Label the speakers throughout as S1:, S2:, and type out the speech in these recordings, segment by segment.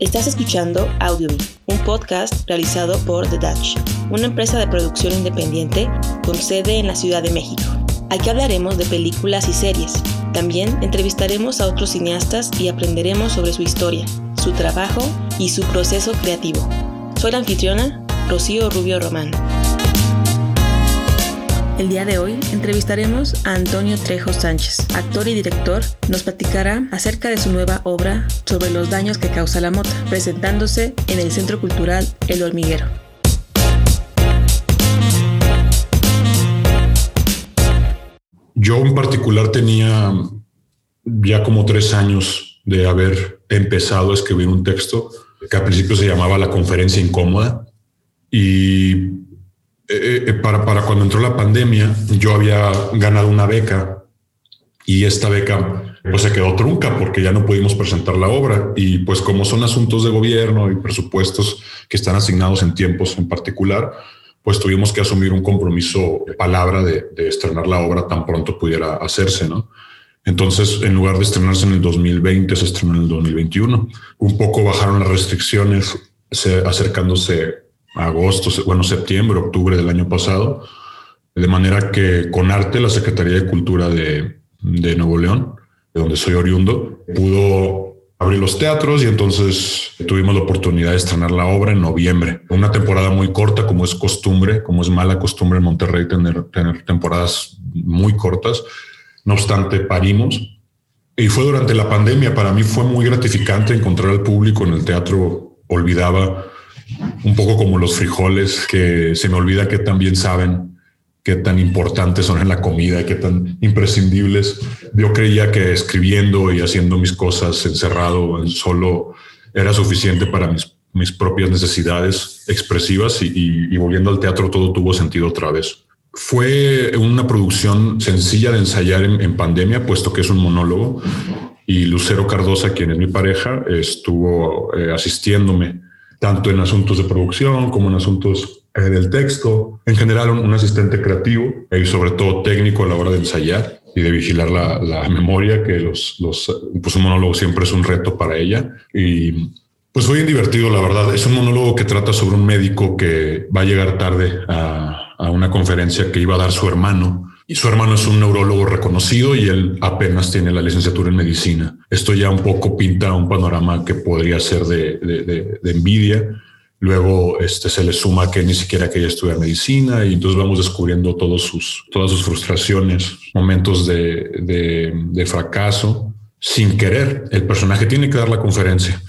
S1: Estás escuchando Audiomy, un podcast realizado por The Dutch, una empresa de producción independiente con sede en la Ciudad de México. Aquí hablaremos de películas y series. También entrevistaremos a otros cineastas y aprenderemos sobre su historia, su trabajo y su proceso creativo. Soy la anfitriona, Rocío Rubio Román. El día de hoy entrevistaremos a Antonio Trejo Sánchez, actor y director. Nos platicará acerca de su nueva obra sobre los daños que causa la mota, presentándose en el Centro Cultural El Hormiguero.
S2: Yo en particular tenía ya como tres años de haber empezado a escribir un texto que al principio se llamaba La Conferencia Incómoda y eh, eh, para, para cuando entró la pandemia, yo había ganado una beca y esta beca pues se quedó trunca porque ya no pudimos presentar la obra y pues como son asuntos de gobierno y presupuestos que están asignados en tiempos en particular, pues tuvimos que asumir un compromiso de palabra de, de estrenar la obra tan pronto pudiera hacerse, ¿no? Entonces, en lugar de estrenarse en el 2020, se estrenó en el 2021. Un poco bajaron las restricciones, acercándose agosto, bueno, septiembre, octubre del año pasado, de manera que con arte la Secretaría de Cultura de, de Nuevo León, de donde soy oriundo, pudo abrir los teatros y entonces tuvimos la oportunidad de estrenar la obra en noviembre. Una temporada muy corta, como es costumbre, como es mala costumbre en Monterrey tener, tener temporadas muy cortas. No obstante, parimos. Y fue durante la pandemia. Para mí fue muy gratificante encontrar al público en el teatro. Olvidaba un poco como los frijoles, que se me olvida que también saben qué tan importantes son en la comida, qué tan imprescindibles. Yo creía que escribiendo y haciendo mis cosas encerrado en solo era suficiente para mis, mis propias necesidades expresivas y, volviendo al teatro todo tuvo sentido otra vez. Fue una producción sencilla de ensayar en, pandemia, puesto que es un monólogo, y Lucero Cardosa, quien es mi pareja, estuvo eh, asistiéndome tanto en asuntos de producción como en asuntos eh, del texto. En general, un, asistente creativo y sobre todo técnico a la hora de ensayar y de vigilar la, memoria, que los, los, pues un monólogo siempre es un reto para ella. Y pues fue bien divertido, la verdad. Es un monólogo que trata sobre un médico que va a llegar tarde a una conferencia que iba a dar su hermano y su hermano es un neurólogo reconocido y él apenas tiene la licenciatura en medicina. Esto ya un poco pinta un panorama que podría ser de, de, envidia. Luego este, se le suma que ni siquiera que ella estudia medicina y entonces vamos descubriendo todos sus, todas sus frustraciones, momentos de, de fracaso. Sin querer, el personaje tiene que dar la conferencia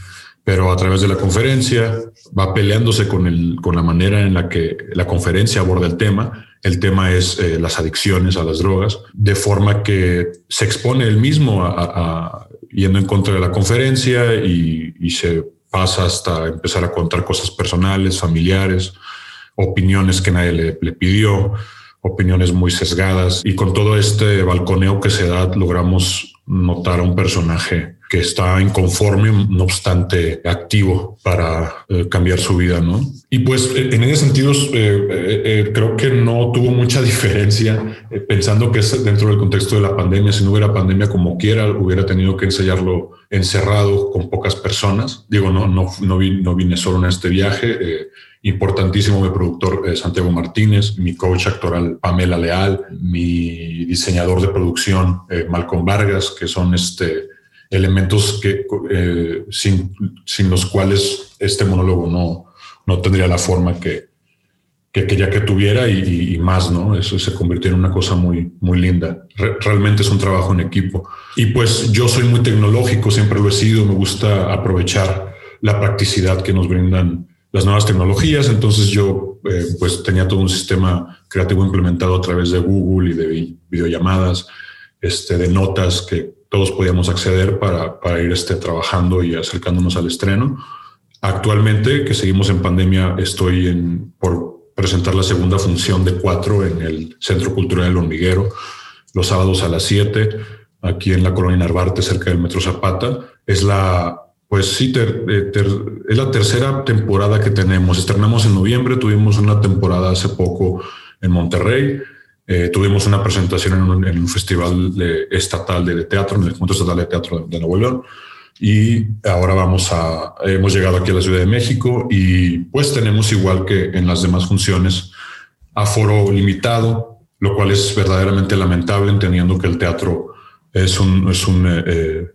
S2: pero a través de la conferencia va peleándose con, el, con la manera en la que la conferencia aborda el tema. El tema es eh, las adicciones a las drogas, de forma que se expone él mismo a, yendo en contra de la conferencia y, se pasa hasta empezar a contar cosas personales, familiares, opiniones que nadie le pidió, opiniones muy sesgadas. Y con todo este balconeo que se da, logramos notar a un personaje que está inconforme, no obstante activo para eh, cambiar su vida, ¿no? Y pues eh, en ese sentido eh, creo que no tuvo mucha diferencia pensando que es dentro del contexto de la pandemia, si no hubiera pandemia como quiera, hubiera tenido que ensayarlo encerrado con pocas personas. Digo, no, no, no, vine, no vine solo en este viaje. Importantísimo mi productor Santiago Martínez, mi coach actoral Pamela Leal, mi diseñador de producción Malcolm Vargas, que son este elementos que, eh, sin, sin, los cuales este monólogo no, no tendría la forma que, que quería que tuviera y, más, ¿no? Eso se convirtió en una cosa muy, muy linda. realmente es un trabajo en equipo. Y pues yo soy muy tecnológico, siempre lo he sido, me gusta aprovechar la practicidad que nos brindan las nuevas tecnologías. Entonces yo eh, pues tenía todo un sistema creativo implementado a través de Google y de videollamadas, este, de notas que todos podíamos acceder para, ir este, trabajando y acercándonos al estreno. Actualmente, que seguimos en pandemia, estoy en, por presentar la segunda función de cuatro en el Centro Cultural del Hormiguero, los sábados a las siete, aquí en la colonia Narvarte, cerca del Metro Zapata. Es la, pues sí, eh, es la tercera temporada que tenemos. Estrenamos en noviembre, tuvimos una temporada hace poco en Monterrey eh, tuvimos una presentación en un, festival estatal de, teatro, en el Encuentro Estatal de Teatro de, Nuevo León. y ahora vamos a, hemos llegado aquí a la Ciudad de México y pues tenemos igual que en las demás funciones aforo limitado, lo cual es verdaderamente lamentable entendiendo que el teatro es un, es un, eh,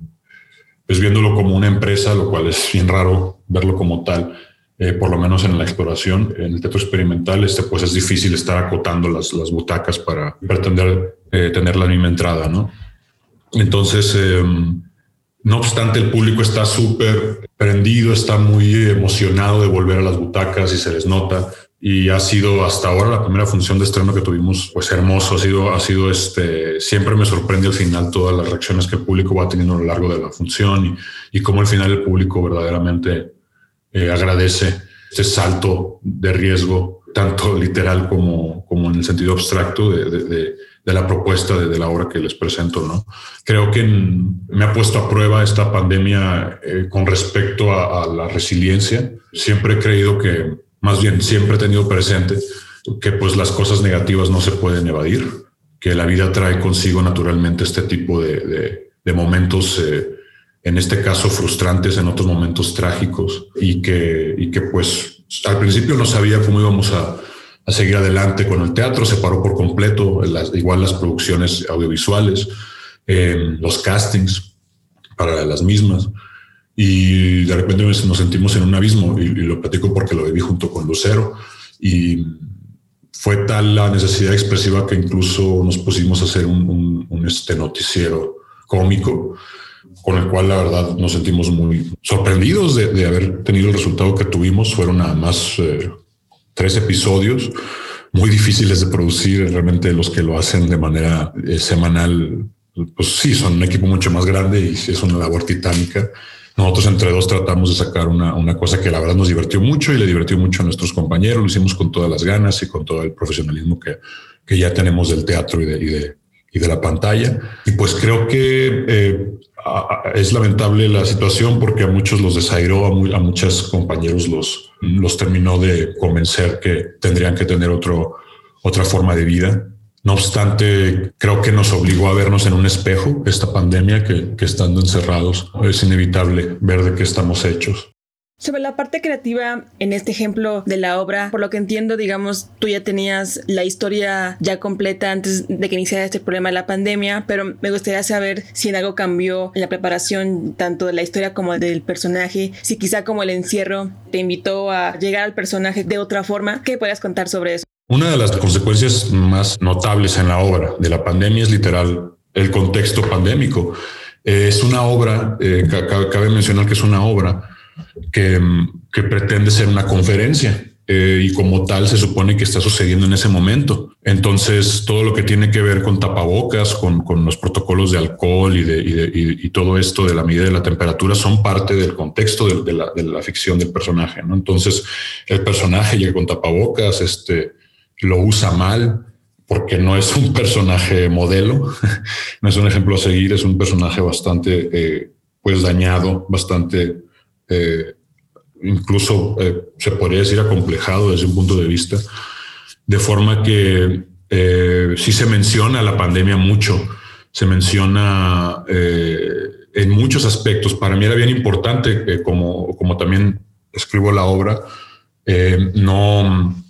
S2: pues viéndolo como una empresa, lo cual es bien raro verlo como tal, eh, por lo menos en la exploración, en el teatro experimental, este, pues es difícil estar acotando las, butacas para pretender tener la misma entrada, ¿no? Entonces, em, no obstante, el público está súper prendido, está muy emocionado de volver a las butacas y se les nota. Y ha sido hasta ahora la primera función de estreno que tuvimos, pues hermoso. Ha sido, ha sido este, siempre me sorprende al final todas las reacciones que el público va teniendo a lo largo de la función y, y cómo al final el público verdaderamente eh, agradece este salto de riesgo, tanto literal como, como en el sentido abstracto de de la propuesta de, la obra que les presento. ¿no? Creo que me ha puesto a prueba esta pandemia eh, con respecto a, la resiliencia. Siempre he creído que, más bien, siempre he tenido presente que pues las cosas negativas no se pueden evadir, que la vida trae consigo naturalmente este tipo de, de, momentos, eh, en este caso frustrantes, en otros momentos trágicos, y que, y que pues al principio no sabía cómo íbamos a, a seguir adelante con el teatro, se paró por completo, igual las producciones audiovisuales, eh, los castings para las mismas. Y de repente nos sentimos en un abismo y, lo platico porque lo viví junto con Lucero. Y fue tal la necesidad expresiva que incluso nos pusimos a hacer un, este noticiero cómico con el cual la verdad nos sentimos muy sorprendidos de, haber tenido el resultado que tuvimos. Fueron nada más eh, tres episodios muy difíciles de producir. Realmente los que lo hacen de manera eh, semanal, pues sí, son un equipo mucho más grande y es una labor titánica. Nosotros entre dos tratamos de sacar una, una, cosa que la verdad nos divirtió mucho y le divirtió mucho a nuestros compañeros. Lo hicimos con todas las ganas y con todo el profesionalismo que, que ya tenemos del teatro y de, y de, y de la pantalla. Y pues creo que eh, es lamentable la situación porque a muchos los desairó, a, a, muchos compañeros los, los terminó de convencer que tendrían que tener otro, otra forma de vida. No obstante, creo que nos obligó a vernos en un espejo esta pandemia que, estando encerrados es inevitable ver de qué estamos hechos.
S1: Sobre la parte creativa, en este ejemplo de la obra, por lo que entiendo, digamos, tú ya tenías la historia ya completa antes de que iniciara este problema de la pandemia, pero me gustaría saber si en algo cambió en la preparación tanto de la historia como del personaje, si quizá como el encierro te invitó a llegar al personaje de otra forma. ¿Qué podrías contar sobre eso?
S2: Una de las consecuencias más notables en la obra de la pandemia es literal el contexto pandémico. es una obra, eh, cabe mencionar que es una obra que, pretende ser una conferencia. Eh, y como tal se supone que está sucediendo en ese momento. Entonces, todo lo que tiene que ver con tapabocas, con, los protocolos de alcohol y, todo esto de la medida de la temperatura son parte del contexto de, la, ficción del personaje. Entonces, el personaje llega con tapabocas, este, lo usa mal porque no es un personaje modelo, no es un ejemplo a seguir, es un personaje bastante eh, pues dañado, bastante eh, incluso eh, se podría decir acomplejado desde un punto de vista, de forma que sí se menciona la pandemia mucho, se menciona en muchos aspectos. Para mí era bien importante, como, como también escribo la obra, no,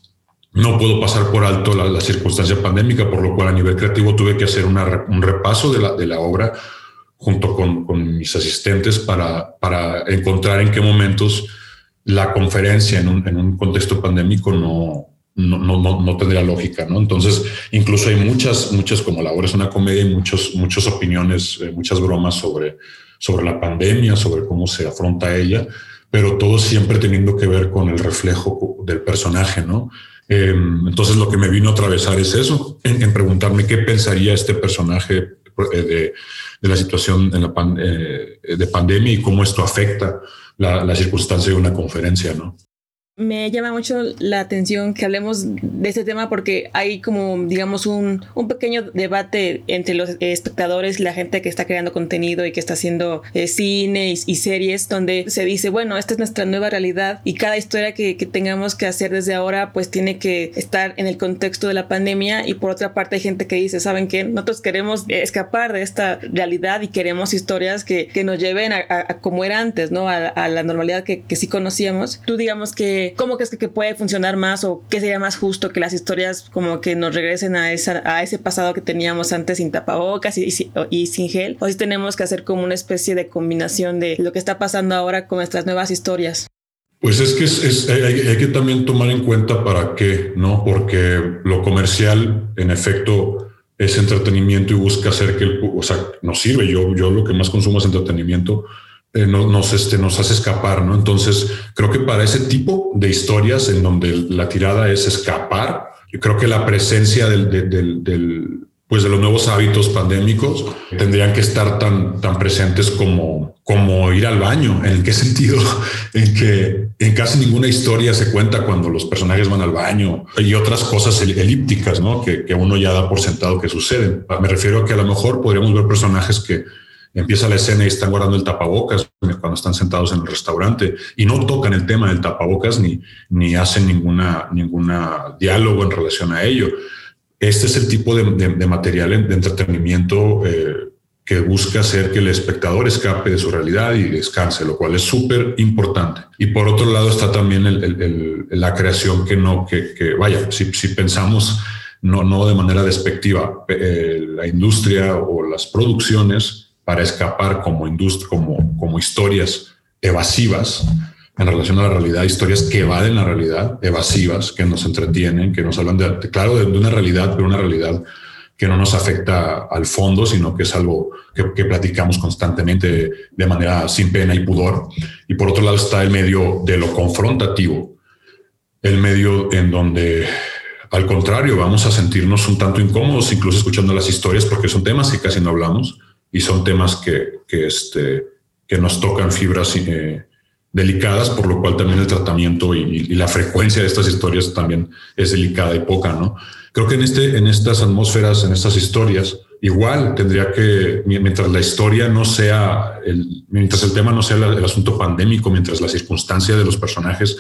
S2: no puedo pasar por alto la, circunstancia pandémica, por lo cual a nivel creativo tuve que hacer un repaso de la, de la obra junto con, con mis asistentes para, para, encontrar en qué momentos la conferencia en un, en un contexto pandémico no, no, no, no, tendría lógica, ¿no? Entonces, incluso hay muchas, muchas, como la obra es una comedia, y muchos, muchas opiniones, eh, muchas bromas sobre, sobre la pandemia, sobre cómo se afronta ella, pero todo siempre teniendo que ver con el reflejo del personaje, ¿no? Em, entonces, lo que me vino a atravesar es eso, en, preguntarme qué pensaría este personaje eh, de, la situación la eh, de pandemia y cómo esto afecta la, la, circunstancia de una conferencia, ¿no?
S1: Me llama mucho la atención que hablemos de este tema porque hay como, digamos, un, un pequeño debate entre los espectadores y la gente que está creando contenido y que está haciendo eh, cine y, series donde se dice, bueno, esta es nuestra nueva realidad y cada historia que, que, tengamos que hacer desde ahora pues tiene que estar en el contexto de la pandemia y por otra parte hay gente que dice, ¿saben qué? Nosotros queremos escapar de esta realidad y queremos historias que, que nos lleven a, como era antes, ¿no? A, a la normalidad que, que sí conocíamos. Tú digamos que cómo crees que, puede funcionar más o qué sería más justo que las historias como que nos regresen a, esa, a ese pasado que teníamos antes sin tapabocas y, sin gel, o si tenemos que hacer como una especie de combinación de lo que está pasando ahora con nuestras nuevas historias.
S2: Pues es que es, hay, que también tomar en cuenta para qué, ¿no? Porque lo comercial, en efecto, es entretenimiento y busca hacer que, el, o sea, nos sirve. Yo, yo lo que más consumo es entretenimiento, eh, nos, este, nos hace escapar, ¿no? Entonces, creo que para ese tipo de historias en donde la tirada es escapar, yo creo que la presencia del, del, pues de los nuevos hábitos pandémicos tendrían que estar tan, tan presentes como, como ir al baño. ¿En qué sentido? En que en casi ninguna historia se cuenta cuando los personajes van al baño y otras cosas elípticas, ¿no? Que, que uno ya da por sentado que suceden. Me refiero a que a lo mejor podríamos ver personajes que empieza la escena y están guardando el tapabocas cuando están sentados en el restaurante y no tocan el tema del tapabocas ni, ni hacen ninguna, ninguna diálogo en relación a ello. Este es el tipo de, material de entretenimiento eh, que busca hacer que el espectador escape de su realidad y descanse, lo cual es súper importante. Y por otro lado está también la creación que no, que, vaya, si, si pensamos no, no de manera despectiva, eh, la industria o las producciones para escapar como industria, como, como historias evasivas en relación a la realidad, historias que evaden la realidad, evasivas, que nos entretienen, que nos hablan de, claro, de, una realidad, pero una realidad que no nos afecta al fondo, sino que es algo que, que, platicamos constantemente de manera sin pena y pudor. Y por otro lado está el medio de lo confrontativo, el medio en donde, al contrario, vamos a sentirnos un tanto incómodos, incluso escuchando las historias, porque son temas que casi no hablamos y son temas que, que, este, que nos tocan fibras eh, delicadas, por lo cual también el tratamiento y, la frecuencia de estas historias también es delicada y poca, ¿no? Creo que en, este, en estas atmósferas, en estas historias, igual tendría que, mientras la historia no sea, el, mientras el tema no sea el, asunto pandémico, mientras la circunstancia de los personajes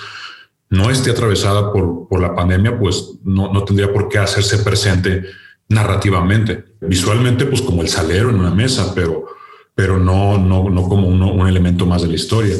S2: no esté atravesada por, por la pandemia, pues no, no tendría por qué hacerse presente narrativamente. Visualmente, pues como el salero en una mesa, pero, pero no, no, no como un elemento más de la historia.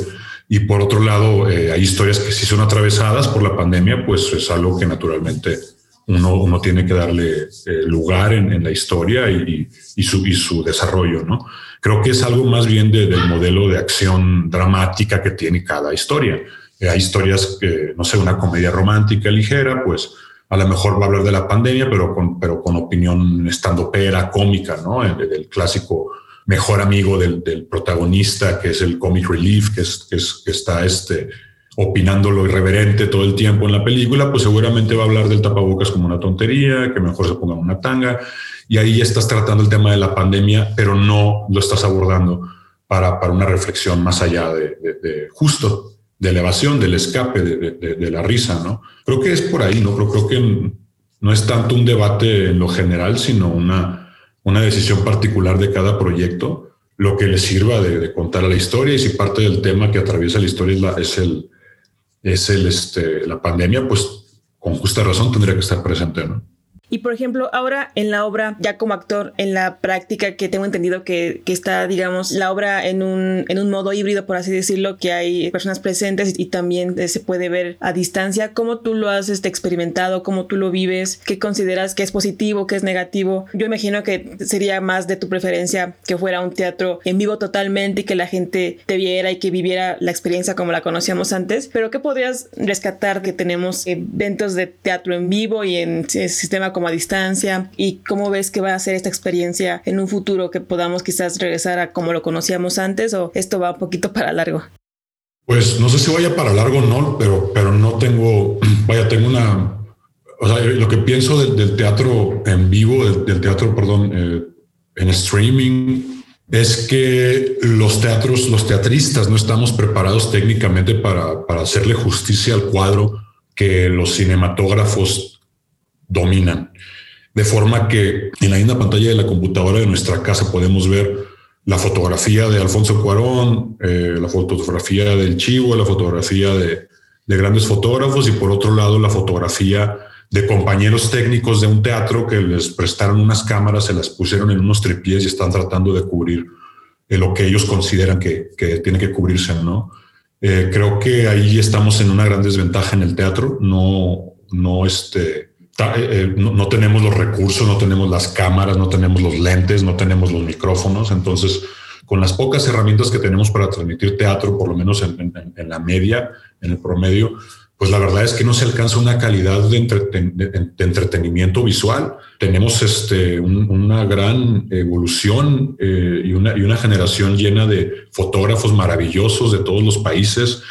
S2: Y por otro lado, eh, hay historias que si son atravesadas por la pandemia, pues es algo que naturalmente uno, uno tiene que darle eh, lugar en, la historia y, y, su, y su desarrollo, ¿no? Creo que es algo más bien del modelo de acción dramática que tiene cada historia. Eh, hay historias que, no sé, una comedia romántica ligera, pues a lo mejor va a hablar de la pandemia, pero con, pero con opinión estando pera, cómica, ¿no? El, clásico mejor amigo del, protagonista, que es el comic relief, que, es, que, está este, opinando lo irreverente todo el tiempo en la película, pues seguramente va a hablar del tapabocas como una tontería, que mejor se ponga una tanga, y ahí estás tratando el tema de la pandemia, pero no lo estás abordando para, para una reflexión más allá de, de justo de elevación, del escape, de, la risa, ¿no? Creo que es por ahí, ¿no? Creo, creo que no es tanto un debate en lo general, sino una, una decisión particular de cada proyecto, lo que le sirva de, contar a la historia y si parte del tema que atraviesa la historia es, la, es, el, es el, este, la pandemia, pues con justa razón tendría que estar presente, ¿no?
S1: Y por ejemplo, ahora en la obra, ya como actor, en la práctica que tengo entendido que, que está, digamos, la obra en un, en un modo híbrido, por así decirlo, que hay personas presentes y también se puede ver a distancia, ¿cómo tú lo has este, experimentado? ¿Cómo tú lo vives? ¿Qué consideras que es positivo, qué es negativo? Yo imagino que sería más de tu preferencia que fuera un teatro en vivo totalmente y que la gente te viera y que viviera la experiencia como la conocíamos antes, pero ¿qué podrías rescatar que tenemos eventos de teatro en vivo y en sistema como a distancia y cómo ves que va a ser esta experiencia en un futuro que podamos quizás regresar a como lo conocíamos antes o esto va un poquito para largo.
S2: Pues no sé si vaya para largo o no, pero, pero no tengo, vaya, tengo una, lo que pienso del, teatro en vivo, del, teatro, perdón, eh, en streaming, es que los teatros, los teatristas no estamos preparados técnicamente para, para hacerle justicia al cuadro que los cinematógrafos dominan. De forma que en la misma pantalla de la computadora de nuestra casa podemos ver la fotografía de Alfonso Cuarón, eh, la fotografía del Chivo, la fotografía de, de, grandes fotógrafos y por otro lado la fotografía de compañeros técnicos de un teatro que les prestaron unas cámaras, se las pusieron en unos tripiés y están tratando de cubrir eh, lo que ellos consideran que, que tiene que cubrirse, ¿no? Eh, creo que ahí estamos en una gran desventaja en el teatro, no, no este, eh, eh, no, tenemos los recursos, no tenemos las cámaras, no tenemos los lentes, no tenemos los micrófonos. Entonces, con las pocas herramientas que tenemos para transmitir teatro, por lo menos en, la media, en el promedio, pues la verdad es que no se alcanza una calidad de, entretenimiento visual. Tenemos este, una gran evolución eh, y, una, y una generación llena de fotógrafos maravillosos de todos los países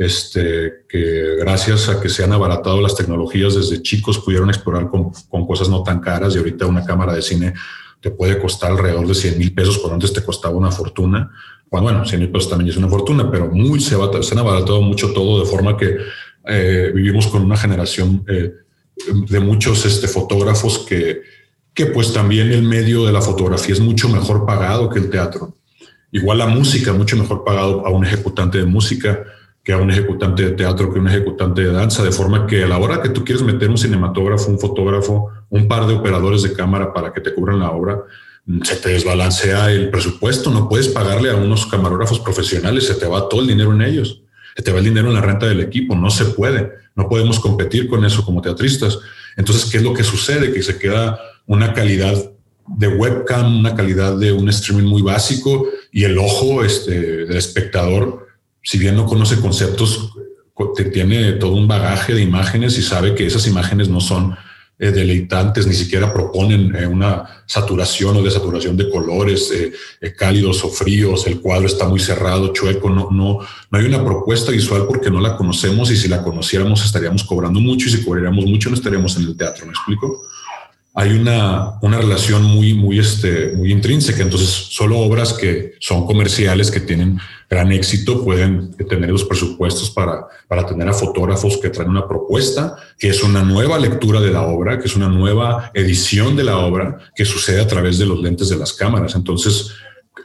S2: este, que gracias a que se han abaratado las tecnologías desde chicos pudieron explorar con, cosas no tan caras y ahorita una cámara de cine te puede costar alrededor de 100 mil pesos, cuando antes te costaba una fortuna. Bueno, bueno 100 mil pesos también es una fortuna, pero muy se, se han abaratado mucho todo de forma que eh, vivimos con una generación eh, de muchos este, fotógrafos que, que pues también el medio de la fotografía es mucho mejor pagado que el teatro. Igual la música, mucho mejor pagado a un ejecutante de música que a un ejecutante de teatro, que un ejecutante de danza, de forma que a la hora que tú quieres meter un cinematógrafo, un fotógrafo, un par de operadores de cámara para que te cubran la obra, se te desbalancea el presupuesto, no puedes pagarle a unos camarógrafos profesionales, se te va todo el dinero en ellos, se te va el dinero en la renta del equipo, no se puede, no podemos competir con eso como teatristas. Entonces, ¿qué es lo que sucede? Que se queda una calidad de webcam, una calidad de un streaming muy básico y el ojo este, del espectador si bien no conoce conceptos, tiene todo un bagaje de imágenes y sabe que esas imágenes no son eh, deleitantes, ni siquiera proponen eh, una saturación o desaturación de colores eh, cálidos o fríos, el cuadro está muy cerrado, chueco, no, no, no hay una propuesta visual porque no la conocemos y si la conociéramos estaríamos cobrando mucho y si cobraríamos mucho no estaríamos en el teatro, ¿me explico? Hay una, una relación muy, muy, este, muy intrínseca. Entonces, solo obras que son comerciales, que tienen gran éxito, pueden tener los presupuestos para, para tener a fotógrafos que traen una propuesta, que es una nueva lectura de la obra, que es una nueva edición de la obra, que sucede a través de los lentes de las cámaras. Entonces,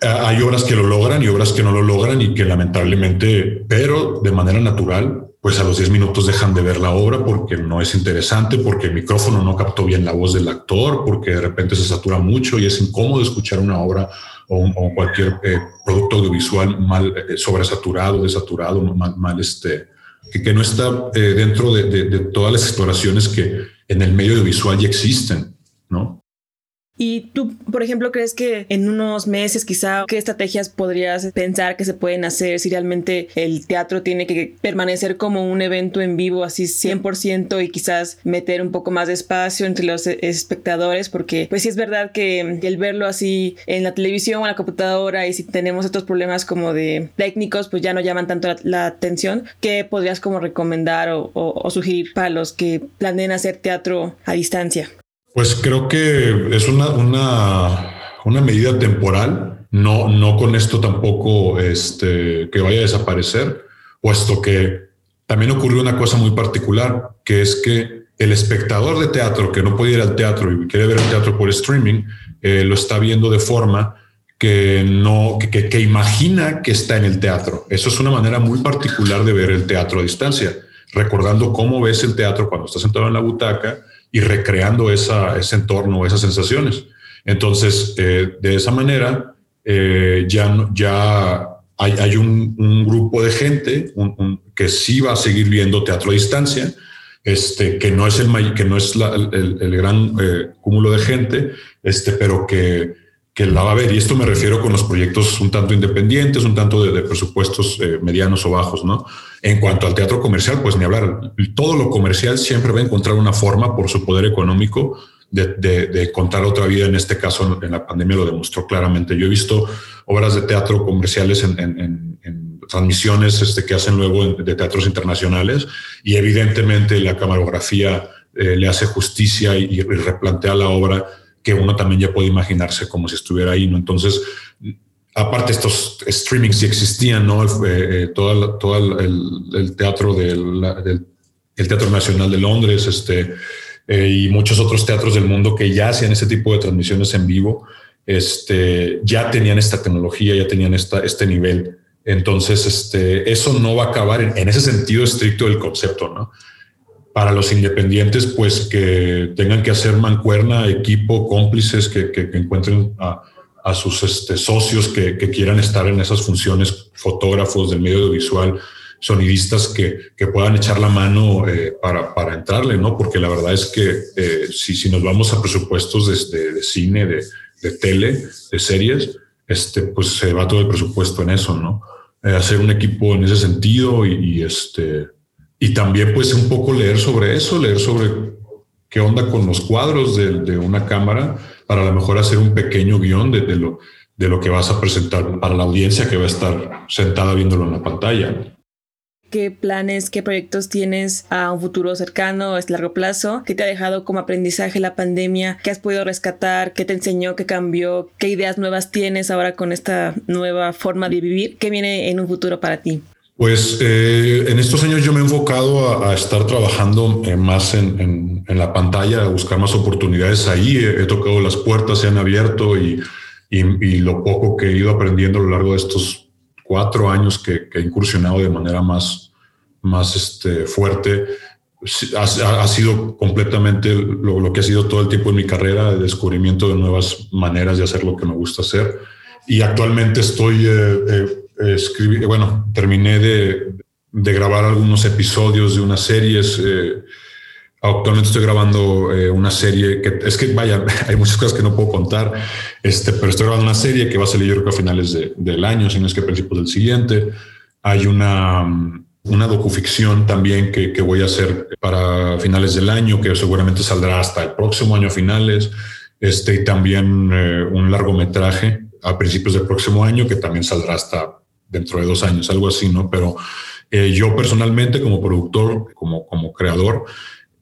S2: hay obras que lo logran y obras que no lo logran y que lamentablemente, pero de manera natural, pues a los 10 minutos dejan de ver la obra porque no es interesante, porque el micrófono no captó bien la voz del actor, porque de repente se satura mucho y es incómodo escuchar una obra o, cualquier eh, producto audiovisual mal eh, sobresaturado, desaturado, mal, mal este, que, no está eh, dentro de, de todas las exploraciones que en el medio audiovisual ya existen, ¿no?
S1: ¿Y tú, por ejemplo, crees que en unos meses quizá qué estrategias podrías pensar que se pueden hacer si realmente el teatro tiene que permanecer como un evento en vivo así 100% y quizás meter un poco más de espacio entre los espectadores? Porque pues sí es verdad que el verlo así en la televisión o en la computadora y si tenemos estos problemas como de técnicos pues ya no llaman tanto la, atención. ¿Qué podrías como recomendar o, o sugerir para los que planeen hacer teatro a distancia?
S2: Pues creo que es una, una, medida temporal, no, no con esto tampoco este, que vaya a desaparecer, puesto que también ocurrió una cosa muy particular, que es que el espectador de teatro que no puede ir al teatro y quiere ver el teatro por streaming, eh, lo está viendo de forma que no, que, que, imagina que está en el teatro. Eso es una manera muy particular de ver el teatro a distancia, recordando cómo ves el teatro cuando estás sentado en la butaca y recreando esa, ese entorno, esas sensaciones. Entonces, eh, de esa manera, eh, ya, ya hay, hay un, grupo de gente que sí va a seguir viendo teatro a distancia, este, que no es el, que no es el, gran eh, cúmulo de gente, este, pero que que la va a ver. Y esto me refiero con los proyectos un tanto independientes, un tanto de, presupuestos medianos o bajos, ¿no? En cuanto al teatro comercial, pues ni hablar. Todo lo comercial siempre va a encontrar una forma por su poder económico de, de, contar otra vida. En este caso, en la pandemia lo demostró claramente. Yo he visto obras de teatro comerciales en, transmisiones este, que hacen luego de teatros internacionales y evidentemente la camarografía eh, le hace justicia y, y replantea la obra que uno también ya puede imaginarse como si estuviera ahí, ¿no? Entonces, aparte estos streamings sí existían, ¿no? Eh, todo, todo el, teatro del, el Teatro Nacional de Londres, este, y muchos otros teatros del mundo que ya hacían ese tipo de transmisiones en vivo, este, ya tenían esta tecnología, ya tenían esta, este nivel. Entonces, este, eso no va a acabar en, ese sentido estricto del concepto, ¿no? Para los independientes, pues que tengan que hacer mancuerna, equipo, cómplices, que, que, encuentren a, a sus este, socios que, quieran estar en esas funciones, fotógrafos del medio audiovisual, sonidistas que, puedan echar la mano eh, para, entrarle, ¿no? Porque la verdad es que eh, si, nos vamos a presupuestos de, de cine, de, de tele, de series, este, pues se va todo el presupuesto en eso, ¿no? Eh, hacer un equipo en ese sentido y, este, y también pues un poco leer sobre eso, leer sobre qué onda con los cuadros de una cámara para a lo mejor hacer un pequeño guion de, lo, de lo que vas a presentar para la audiencia que va a estar sentada viéndolo en la pantalla.
S1: Qué planes, qué proyectos tienes a un futuro cercano a largo plazo, qué te ha dejado como aprendizaje la pandemia, qué has podido rescatar, qué te enseñó, qué cambió, qué ideas nuevas tienes ahora con esta nueva forma de vivir, qué viene en un futuro para ti.
S2: Pues eh, en estos años yo me he enfocado a, estar trabajando eh, más en, la pantalla, a buscar más oportunidades ahí. He, tocado las puertas, se han abierto y, y, lo poco que he ido aprendiendo a lo largo de estos cuatro años que, que he incursionado de manera más, más este, fuerte, ha, sido completamente lo, que ha sido todo el tiempo en mi carrera, de descubrimiento de nuevas maneras de hacer lo que me gusta hacer. Y actualmente estoy eh, eh, escribiendo, bueno, terminé de, de, grabar algunos episodios de unas series. Eh, actualmente estoy grabando una serie que es que, vaya, hay muchas cosas que no puedo contar, este, pero estoy grabando una serie que va a salir yo creo que a finales del año, si no es que a principios del siguiente. Hay una una docuficción también que, que, voy a hacer para finales del año, que seguramente saldrá hasta el próximo año finales, este, y también eh, un largometraje a principios del próximo año que también saldrá hasta dentro de dos años, algo así, ¿no? Pero eh, yo personalmente como productor, como, como creador,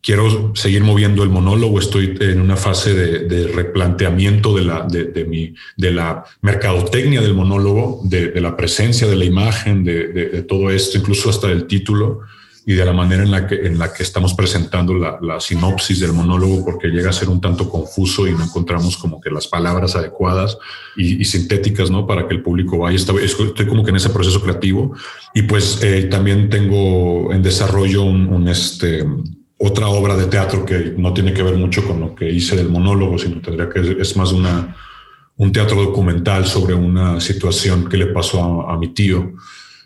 S2: quiero seguir moviendo el monólogo, estoy en una fase de, replanteamiento de la, de, mi, de la mercadotecnia del monólogo, de, la presencia de la imagen, de, todo esto, incluso hasta el título y de la manera en la que, en la que estamos presentando la, sinopsis del monólogo, porque llega a ser un tanto confuso y no encontramos como que las palabras adecuadas y, sintéticas, ¿no? Para que el público vaya. Estoy, estoy como que en ese proceso creativo y pues eh, también tengo en desarrollo un, un este, otra obra de teatro que no tiene que ver mucho con lo que hice del monólogo, sino tendría que es más una, un teatro documental sobre una situación que le pasó a, mi tío.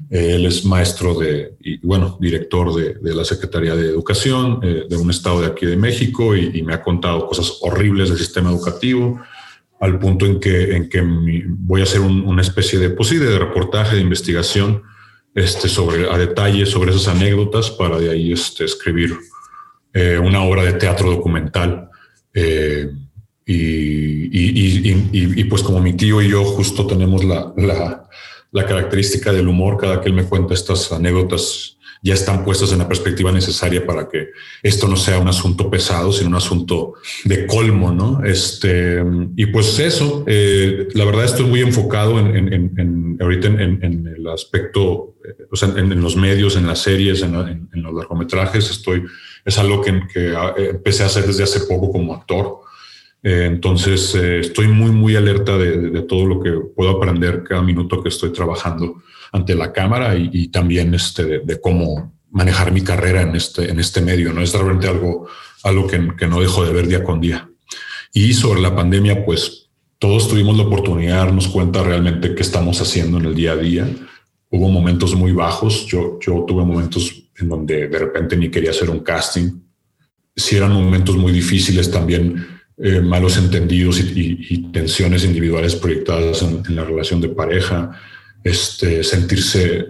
S2: Eh, él es maestro de, y bueno, director de, de la Secretaría de Educación eh, de un estado de aquí de México y, me ha contado cosas horribles del sistema educativo al punto en que, en que voy a hacer una especie de, pues de reportaje, de investigación este, sobre, a detalle sobre esas anécdotas para de ahí este, escribir eh, una obra de teatro documental. Eh, y, pues como mi tío y yo justo tenemos la, característica del humor, cada que él me cuenta estas anécdotas ya están puestas en la perspectiva necesaria para que esto no sea un asunto pesado, sino un asunto de colmo, ¿no? Este, y pues eso, eh, la verdad estoy muy enfocado en, en, ahorita en, el aspecto, o sea, en, los medios, en las series, en, los largometrajes, estoy es algo que, eh, empecé a hacer desde hace poco como actor. Eh, entonces, eh, estoy muy, muy alerta de, todo lo que puedo aprender cada minuto que estoy trabajando ante la cámara y, también este, de, cómo manejar mi carrera en este, en este medio. ¿no? Es realmente algo, algo que, que no dejo de ver día con día. Y sobre la pandemia, pues todos tuvimos la oportunidad de darnos cuenta realmente qué estamos haciendo en el día a día. Hubo momentos muy bajos. Yo, yo tuve momentos en donde de repente ni quería hacer un casting. Si eran momentos muy difíciles también, eh, malos entendidos y, tensiones individuales proyectadas en, la relación de pareja, este, sentirse,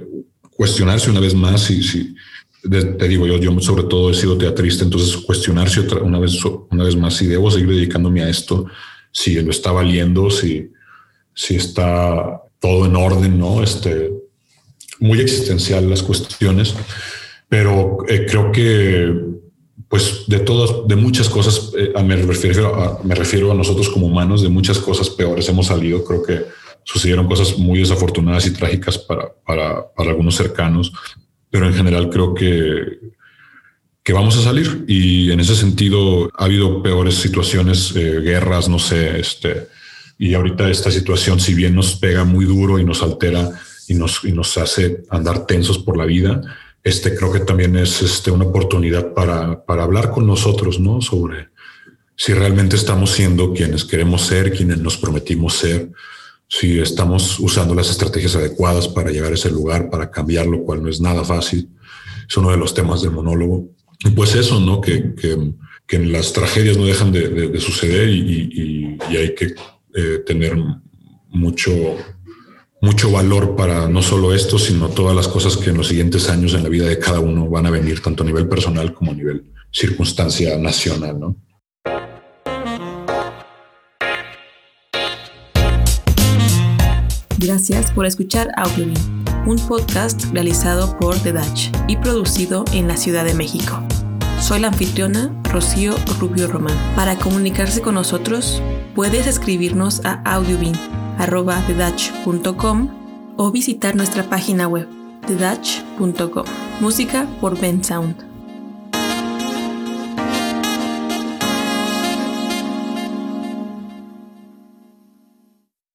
S2: cuestionarse una vez más y si, te digo, yo, yo sobre todo he sido teatrista, entonces cuestionarse otra, una, vez, una vez más si debo seguir dedicándome a esto, si lo está valiendo, si, si está todo en orden, ¿no? Este, muy existencial las cuestiones pero eh, creo que pues de todas, de muchas cosas, eh, me, refiero a, me refiero a nosotros como humanos, de muchas cosas peores hemos salido. Creo que sucedieron cosas muy desafortunadas y trágicas para, para, algunos cercanos, pero en general creo que, que vamos a salir y en ese sentido ha habido peores situaciones, eh, guerras, no sé, este, y ahorita esta situación, si bien nos pega muy duro y nos altera y nos, y nos hace andar tensos por la vida, este creo que también es este, una oportunidad para, para hablar con nosotros, ¿no? Sobre si realmente estamos siendo quienes queremos ser, quienes nos prometimos ser, si estamos usando las estrategias adecuadas para llegar a ese lugar, para cambiar, lo cual no es nada fácil. Es uno de los temas del monólogo. Y pues eso, ¿no? Que, que, que las tragedias no dejan de, de, suceder y, y, y, hay que eh, tener mucho, mucho valor para no solo esto, sino todas las cosas que en los siguientes años en la vida de cada uno van a venir, tanto a nivel personal como a nivel circunstancia nacional, ¿no?
S1: Gracias por escuchar Audiobeam, un podcast realizado por The Dutch y producido en la Ciudad de México. Soy la anfitriona Rocío Rubio Román. Para comunicarse con nosotros, puedes escribirnos a audiobeam.com o visitar nuestra página web thedutch.com. Música por Ben Sound.